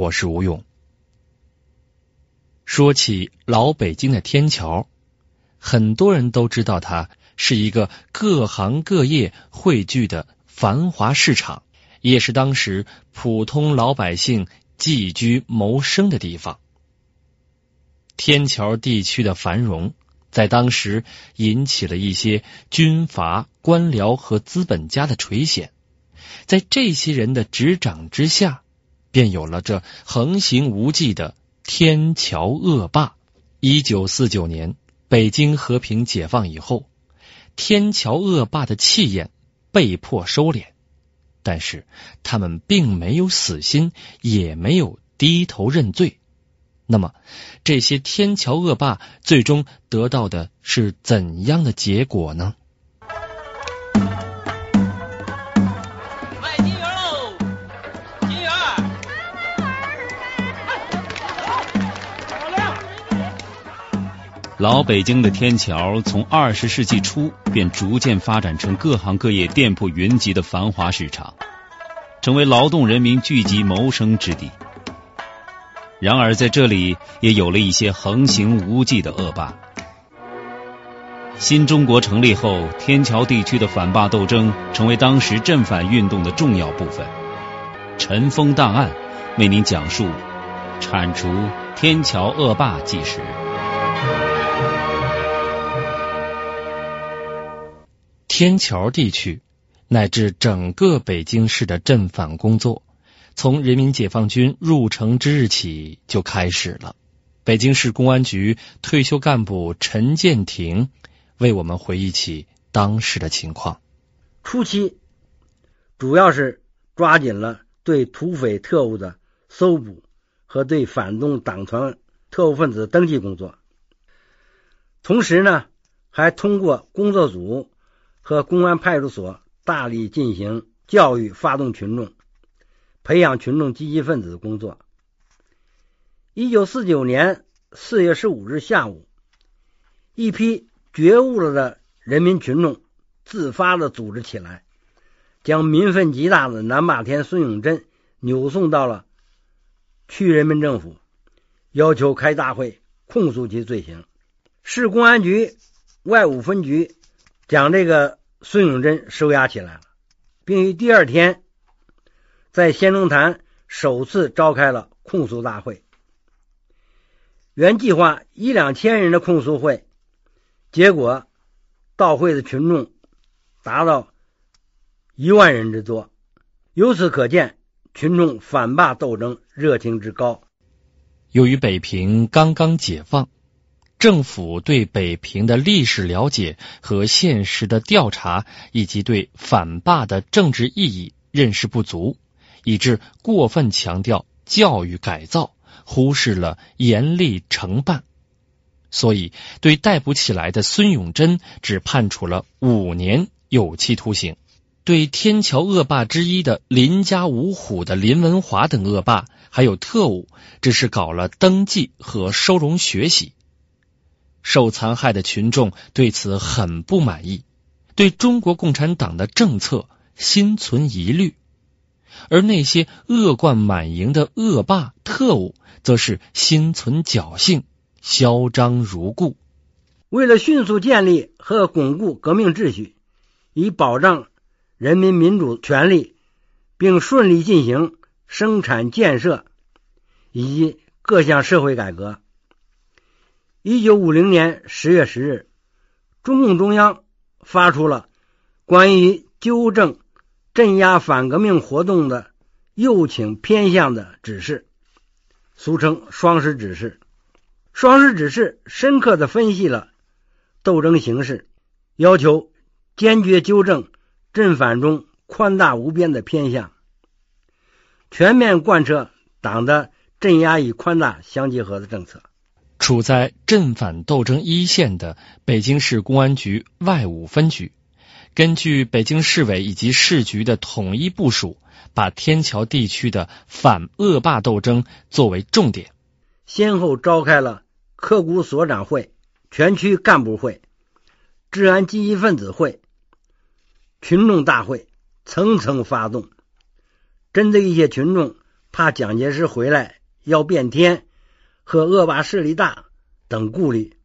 我是吴勇。说起老北京的天桥，很多人都知道它是一个各行各业汇聚的繁华市场，也是当时普通老百姓寄居谋生的地方。天桥地区的繁荣。在当时引起了一些军阀、官僚和资本家的垂涎，在这些人的执掌之下，便有了这横行无忌的天桥恶霸。一九四九年，北京和平解放以后，天桥恶霸的气焰被迫收敛，但是他们并没有死心，也没有低头认罪。那么，这些天桥恶霸最终得到的是怎样的结果呢？老北京的天桥从二十世纪初便逐渐发展成各行各业店铺云集的繁华市场，成为劳动人民聚集谋生之地。然而，在这里也有了一些横行无忌的恶霸。新中国成立后，天桥地区的反霸斗争成为当时镇反运动的重要部分。尘封档案为您讲述铲除天桥恶霸纪实。天桥地区乃至整个北京市的镇反工作。从人民解放军入城之日起就开始了。北京市公安局退休干部陈建庭为我们回忆起当时的情况。初期主要是抓紧了对土匪特务的搜捕和对反动党团特务分子登记工作，同时呢，还通过工作组和公安派出所大力进行教育，发动群众。培养群众积极分子的工作。一九四九年四月十五日下午，一批觉悟了的人民群众自发的组织起来，将民愤极大的南霸天孙永贞扭送到了区人民政府，要求开大会控诉其罪行。市公安局外务分局将这个孙永贞收押起来了，并于第二天。在先农坛首次召开了控诉大会，原计划一两千人的控诉会，结果到会的群众达到一万人之多。由此可见，群众反霸斗争热情之高。由于北平刚刚解放，政府对北平的历史了解和现实的调查，以及对反霸的政治意义认识不足。以致过分强调教育改造，忽视了严厉惩办，所以对逮捕起来的孙永贞只判处了五年有期徒刑。对天桥恶霸之一的林家五虎的林文华等恶霸，还有特务，只是搞了登记和收容学习。受残害的群众对此很不满意，对中国共产党的政策心存疑虑。而那些恶贯满盈的恶霸特务，则是心存侥幸，嚣张如故。为了迅速建立和巩固革命秩序，以保障人民民主权利，并顺利进行生产建设以及各项社会改革，一九五零年十月十日，中共中央发出了关于纠正。镇压反革命活动的右倾偏向的指示，俗称“双十指示”。双十指示深刻的分析了斗争形势，要求坚决纠正镇反中宽大无边的偏向，全面贯彻党的镇压与宽大相结合的政策。处在镇反斗争一线的北京市公安局外五分局，根据北京市委以及市局的统一部署，把天桥地区的反恶霸斗争作为重点，先后召开了科股所长会、全区干部会、治安积极分子会、群众大会，层层发动。针对一些群众怕蒋介石回来要变天。和恶霸势力大等顾虑，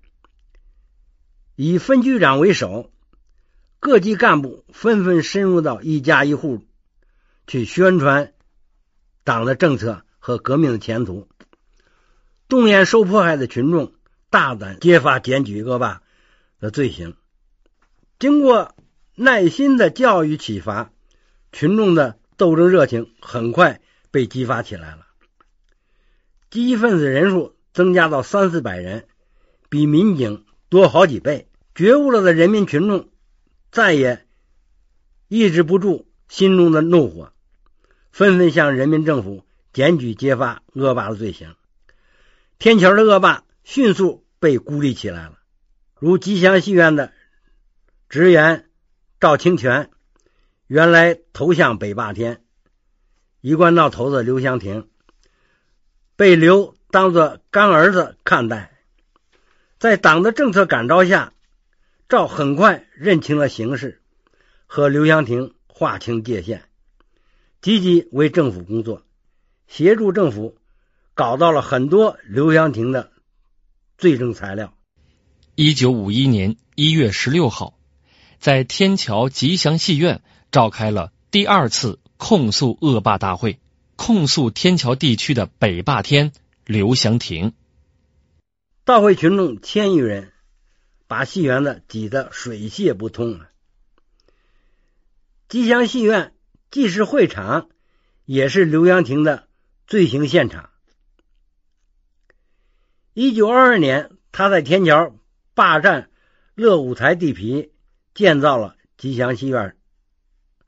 以分局长为首，各级干部纷纷深入到一家一户去宣传党的政策和革命的前途，动员受迫害的群众大胆揭发检举恶霸的罪行。经过耐心的教育启发，群众的斗争热情很快被激发起来了，积极分子人数。增加到三四百人，比民警多好几倍。觉悟了的人民群众再也抑制不住心中的怒火，纷纷向人民政府检举揭发恶霸的罪行。天桥的恶霸迅速被孤立起来了，如吉祥戏院的职员赵清泉，原来投向北霸天；一贯道头子刘香亭被刘。当做干儿子看待，在党的政策感召下，赵很快认清了形势，和刘湘亭划清界限，积极为政府工作，协助政府搞到了很多刘湘亭的罪证材料。一九五一年一月十六号，在天桥吉祥戏院召开了第二次控诉恶霸大会，控诉天桥地区的北霸天。刘祥亭，大会群众千余人，把戏园子挤得水泄不通啊！吉祥戏院既是会场，也是刘阳亭的罪行现场。一九二二年，他在天桥霸占乐舞台地皮，建造了吉祥戏院。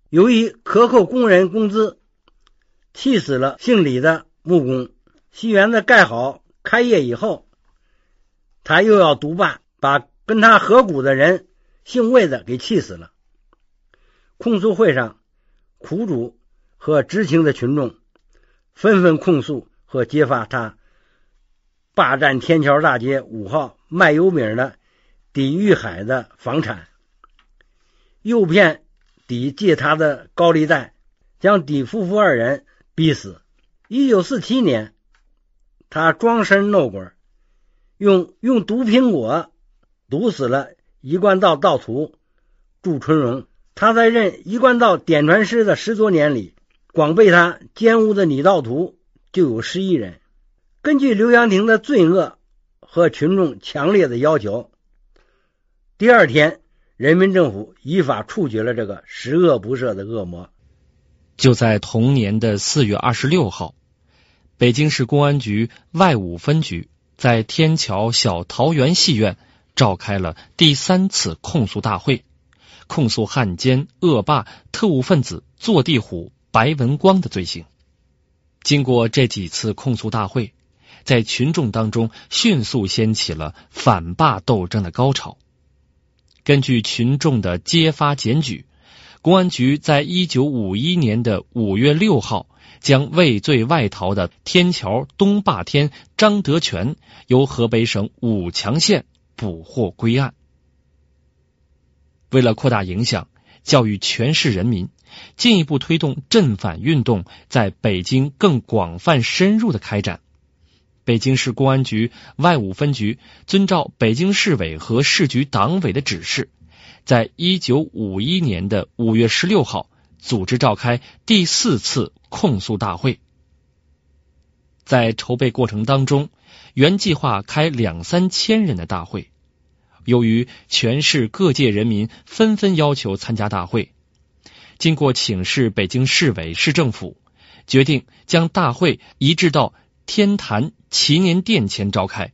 由于克扣工人工资，气死了姓李的木工。戏园子盖好开业以后，他又要独霸，把跟他合股的人姓魏的给气死了。控诉会上，苦主和知情的群众纷纷控诉和揭发他霸占天桥大街五号卖油饼的狄玉海的房产，诱骗底借他的高利贷，将底夫妇二人逼死。一九四七年。他装神弄鬼，用用毒苹果毒死了一贯道道徒祝春荣。他在任一贯道点传师的十多年里，光被他奸污的女道徒就有十一人。根据刘阳亭的罪恶和群众强烈的要求，第二天，人民政府依法处决了这个十恶不赦的恶魔。就在同年的四月二十六号。北京市公安局外五分局在天桥小桃园戏院召开了第三次控诉大会，控诉汉奸恶霸特务分子坐地虎白文光的罪行。经过这几次控诉大会，在群众当中迅速掀起了反霸斗争的高潮。根据群众的揭发检举，公安局在一九五一年的五月六号。将畏罪外逃的天桥东霸天张德全由河北省武强县捕获归案。为了扩大影响，教育全市人民，进一步推动镇反运动在北京更广泛深入的开展，北京市公安局外五分局遵照北京市委和市局党委的指示，在一九五一年的五月十六号。组织召开第四次控诉大会，在筹备过程当中，原计划开两三千人的大会，由于全市各界人民纷纷要求参加大会，经过请示北京市委市政府，决定将大会移至到天坛祈年殿前召开。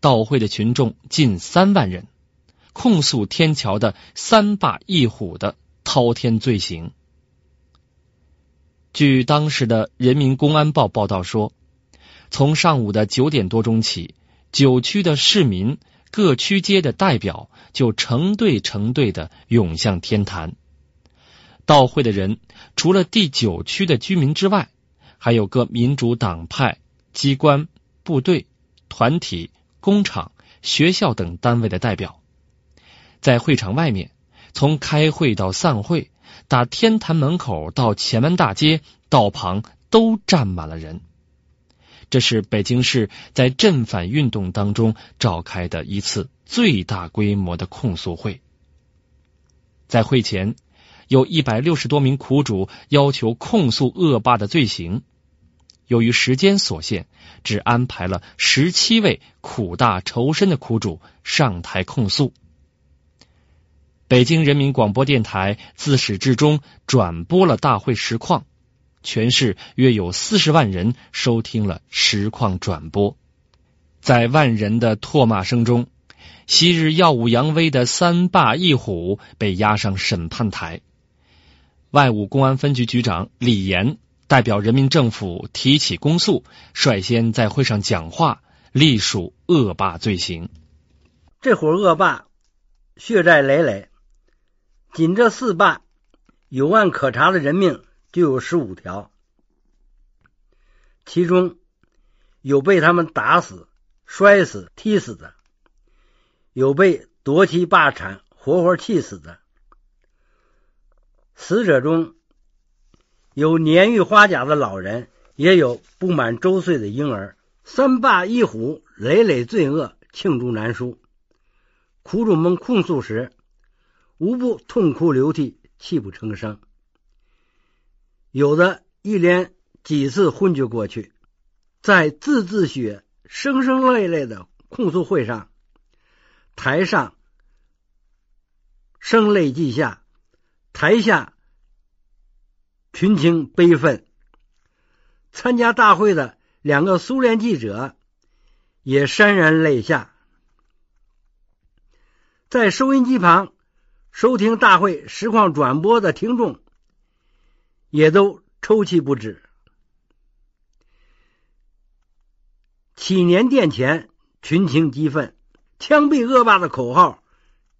到会的群众近三万人，控诉天桥的三霸一虎的滔天罪行。据当时的《人民公安报》报道说，从上午的九点多钟起，九区的市民、各区街的代表就成队成队的涌向天坛。到会的人除了第九区的居民之外，还有各民主党派、机关、部队、团体、工厂、学校等单位的代表。在会场外面，从开会到散会，打天坛门口到前门大街道旁，都站满了人。这是北京市在镇反运动当中召开的一次最大规模的控诉会。在会前，有一百六十多名苦主要求控诉恶霸的罪行。由于时间所限，只安排了十七位苦大仇深的苦主上台控诉。北京人民广播电台自始至终转播了大会实况，全市约有四十万人收听了实况转播。在万人的唾骂声中，昔日耀武扬威的三霸一虎被押上审判台。外务公安分局局长李岩代表人民政府提起公诉，率先在会上讲话，隶属恶霸罪行。这伙恶霸血债累累。仅这四霸有案可查的人命就有十五条，其中有被他们打死、摔死、踢死的，有被夺妻霸产、活活气死的。死者中有年逾花甲的老人，也有不满周岁的婴儿。三霸一虎，累累罪恶，罄竹难书。苦主们控诉时。无不痛哭流涕、泣不成声，有的一连几次昏厥过去。在字字血、声声泪泪的控诉会上，台上声泪俱下，台下群情悲愤。参加大会的两个苏联记者也潸然泪下，在收音机旁。收听大会实况转播的听众也都抽泣不止。祈年殿前，群情激愤，枪毙恶霸的口号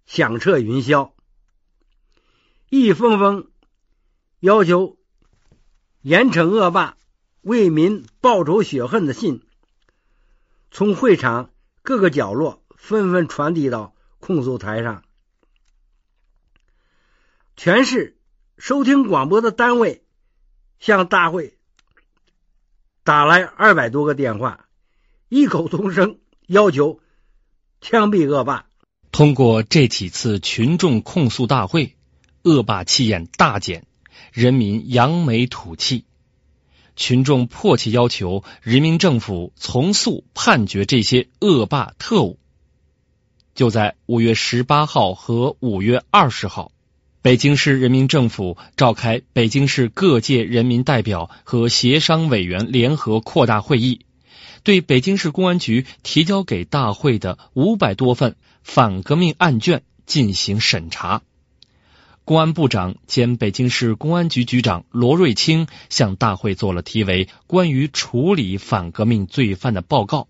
响彻云霄。一封封要求严惩恶霸、为民报仇雪恨的信，从会场各个角落纷纷传递到控诉台上。全市收听广播的单位向大会打来二百多个电话，异口同声要求枪毙恶霸。通过这几次群众控诉大会，恶霸气焰大减，人民扬眉吐气。群众迫切要求人民政府从速判决这些恶霸特务。就在五月十八号和五月二十号。北京市人民政府召开北京市各界人民代表和协商委员联合扩大会议，对北京市公安局提交给大会的五百多份反革命案卷进行审查。公安部长兼北京市公安局局长罗瑞卿向大会做了题为《关于处理反革命罪犯的报告》，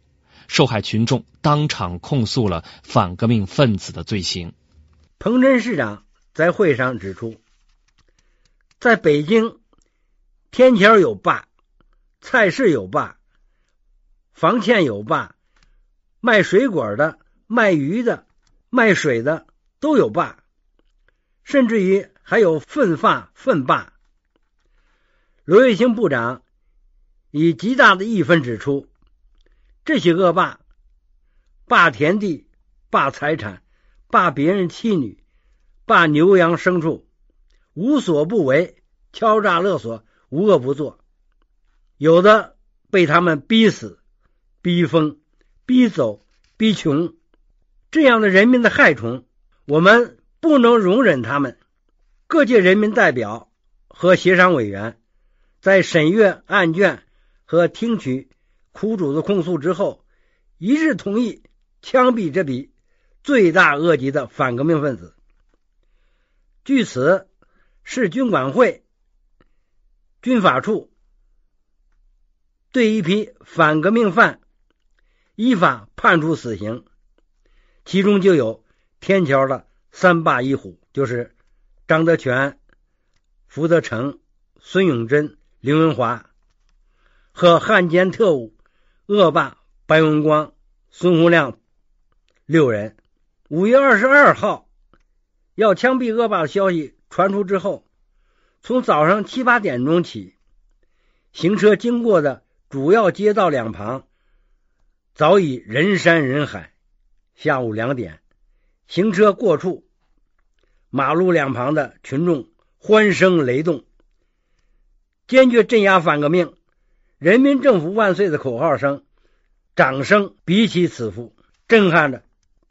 受害群众当场控诉了反革命分子的罪行。彭真市长。在会上指出，在北京，天桥有坝，菜市有坝，房欠有坝，卖水果的、卖鱼的、卖水的都有坝，甚至于还有粪发粪坝。罗卫星部长以极大的义愤指出，这些恶霸霸田地、霸财产、霸别人妻女。霸牛羊牲畜，无所不为，敲诈勒索，无恶不作。有的被他们逼死、逼疯、逼走、逼穷，这样的人民的害虫，我们不能容忍他们。各界人民代表和协商委员在审阅案卷和听取苦主的控诉之后，一致同意枪毙这笔罪大恶极的反革命分子。据此，市军管会、军法处对一批反革命犯依法判处死刑，其中就有天桥的三霸一虎，就是张德全、福德成、孙永贞、林文华，和汉奸特务恶霸白文光、孙洪亮六人。五月二十二号，要枪毙恶霸的消息传出之后，从早上七八点钟起，行车经过的主要街道两旁早已人山人海。下午两点，行车过处，马路两旁的群众欢声雷动，坚决镇压反革命、人民政府万岁的口号声、掌声彼起此伏，震撼着。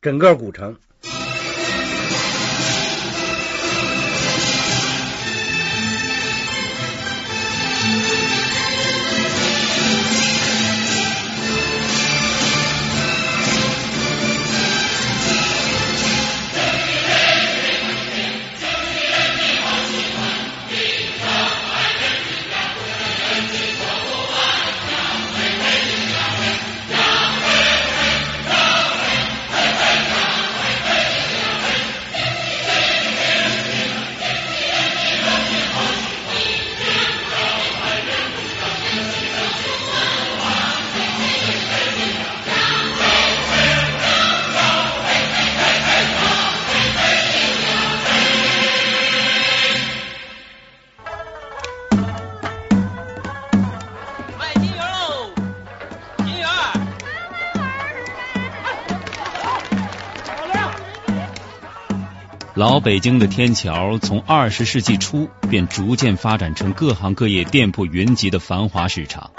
整个古城。老北京的天桥从二十世纪初便逐渐发展成各行各业店铺云集的繁华市场，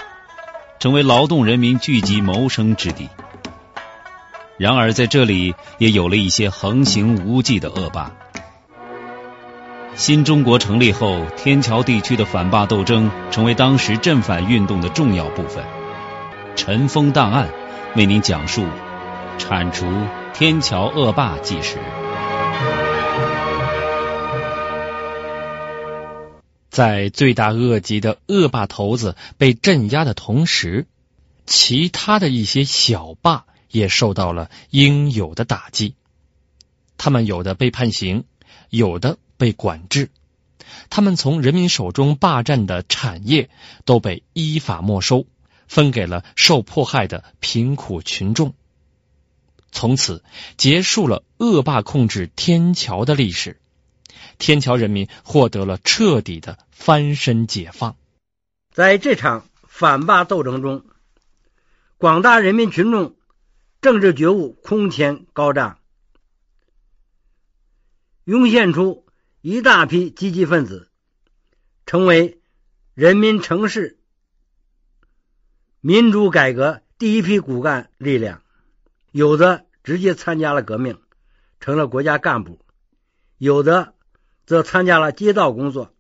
成为劳动人民聚集谋生之地。然而，在这里也有了一些横行无忌的恶霸。新中国成立后，天桥地区的反霸斗争成为当时镇反运动的重要部分。尘封档案为您讲述铲除天桥恶霸纪实。在罪大恶极的恶霸头子被镇压的同时，其他的一些小霸也受到了应有的打击。他们有的被判刑，有的被管制，他们从人民手中霸占的产业都被依法没收，分给了受迫害的贫苦群众。从此结束了恶霸控制天桥的历史。天桥人民获得了彻底的翻身解放。在这场反霸斗争中，广大人民群众政治觉悟空前高涨，涌现出一大批积极分子，成为人民城市民主改革第一批骨干力量。有的直接参加了革命，成了国家干部；有的则参加了街道工作，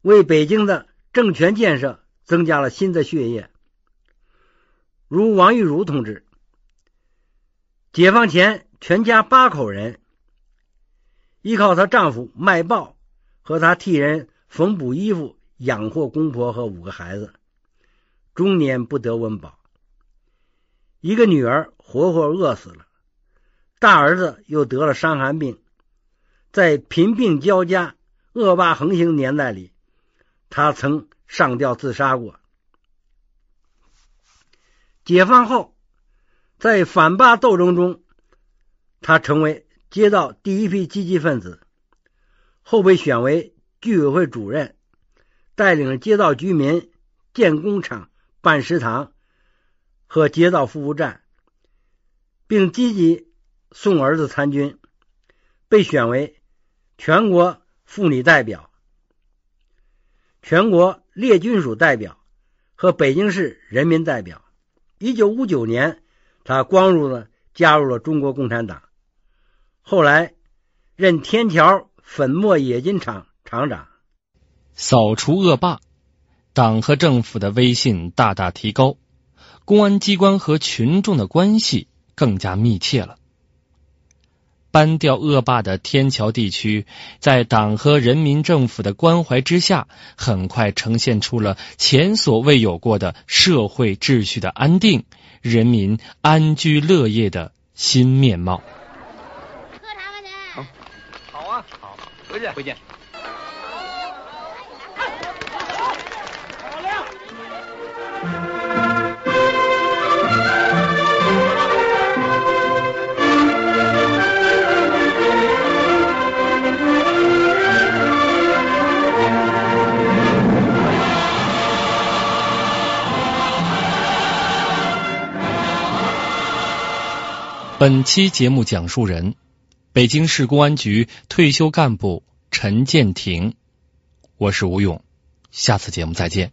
为北京的政权建设增加了新的血液。如王玉茹同志，解放前全家八口人，依靠她丈夫卖报和她替人缝补衣服养活公婆和五个孩子，终年不得温饱。一个女儿活活饿死了，大儿子又得了伤寒病。在贫病交加、恶霸横行年代里，他曾上吊自杀过。解放后，在反霸斗争中，他成为街道第一批积极分子，后被选为居委会主任，带领街道居民建工厂、办食堂和街道服务站，并积极送儿子参军，被选为全国妇女代表、全国列军属代表和北京市人民代表。一九五九年，他光荣的加入了中国共产党，后来任天桥粉末冶金厂厂长。扫除恶霸，党和政府的威信大大提高，公安机关和群众的关系更加密切了。搬掉恶霸的天桥地区，在党和人民政府的关怀之下，很快呈现出了前所未有过的社会秩序的安定、人民安居乐业的新面貌。喝茶吧去。好啊，好，回见，回见。本期节目讲述人：北京市公安局退休干部陈建廷。我是吴勇，下次节目再见。